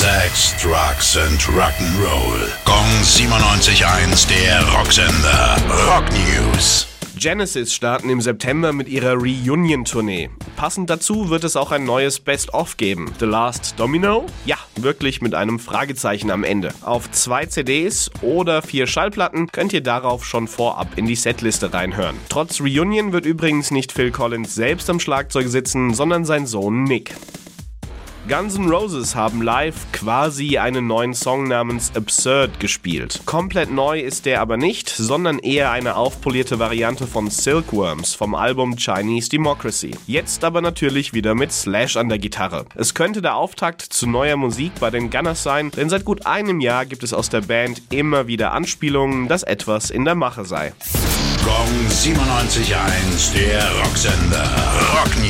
Sex, Drugs and Rock'n'Roll. Gong 97.1, der Rocksender. Rock News. Genesis starten im September mit ihrer Reunion-Tournee. Passend dazu wird es auch ein neues Best-of geben. The Last Domino? Ja, wirklich mit einem Fragezeichen am Ende. Auf zwei CDs oder vier Schallplatten könnt ihr darauf schon vorab in die Setliste reinhören. Trotz Reunion wird übrigens nicht Phil Collins selbst am Schlagzeug sitzen, sondern sein Sohn Nick. Guns N' Roses haben live quasi einen neuen Song namens Absurd gespielt. Komplett neu ist der aber nicht, sondern eher eine aufpolierte Variante von Silkworms vom Album Chinese Democracy. Jetzt aber natürlich wieder mit Slash an der Gitarre. Es könnte der Auftakt zu neuer Musik bei den Gunners sein, denn seit gut einem Jahr gibt es aus der Band immer wieder Anspielungen, dass etwas in der Mache sei. Gong 97.1, der Rocksender. Rock.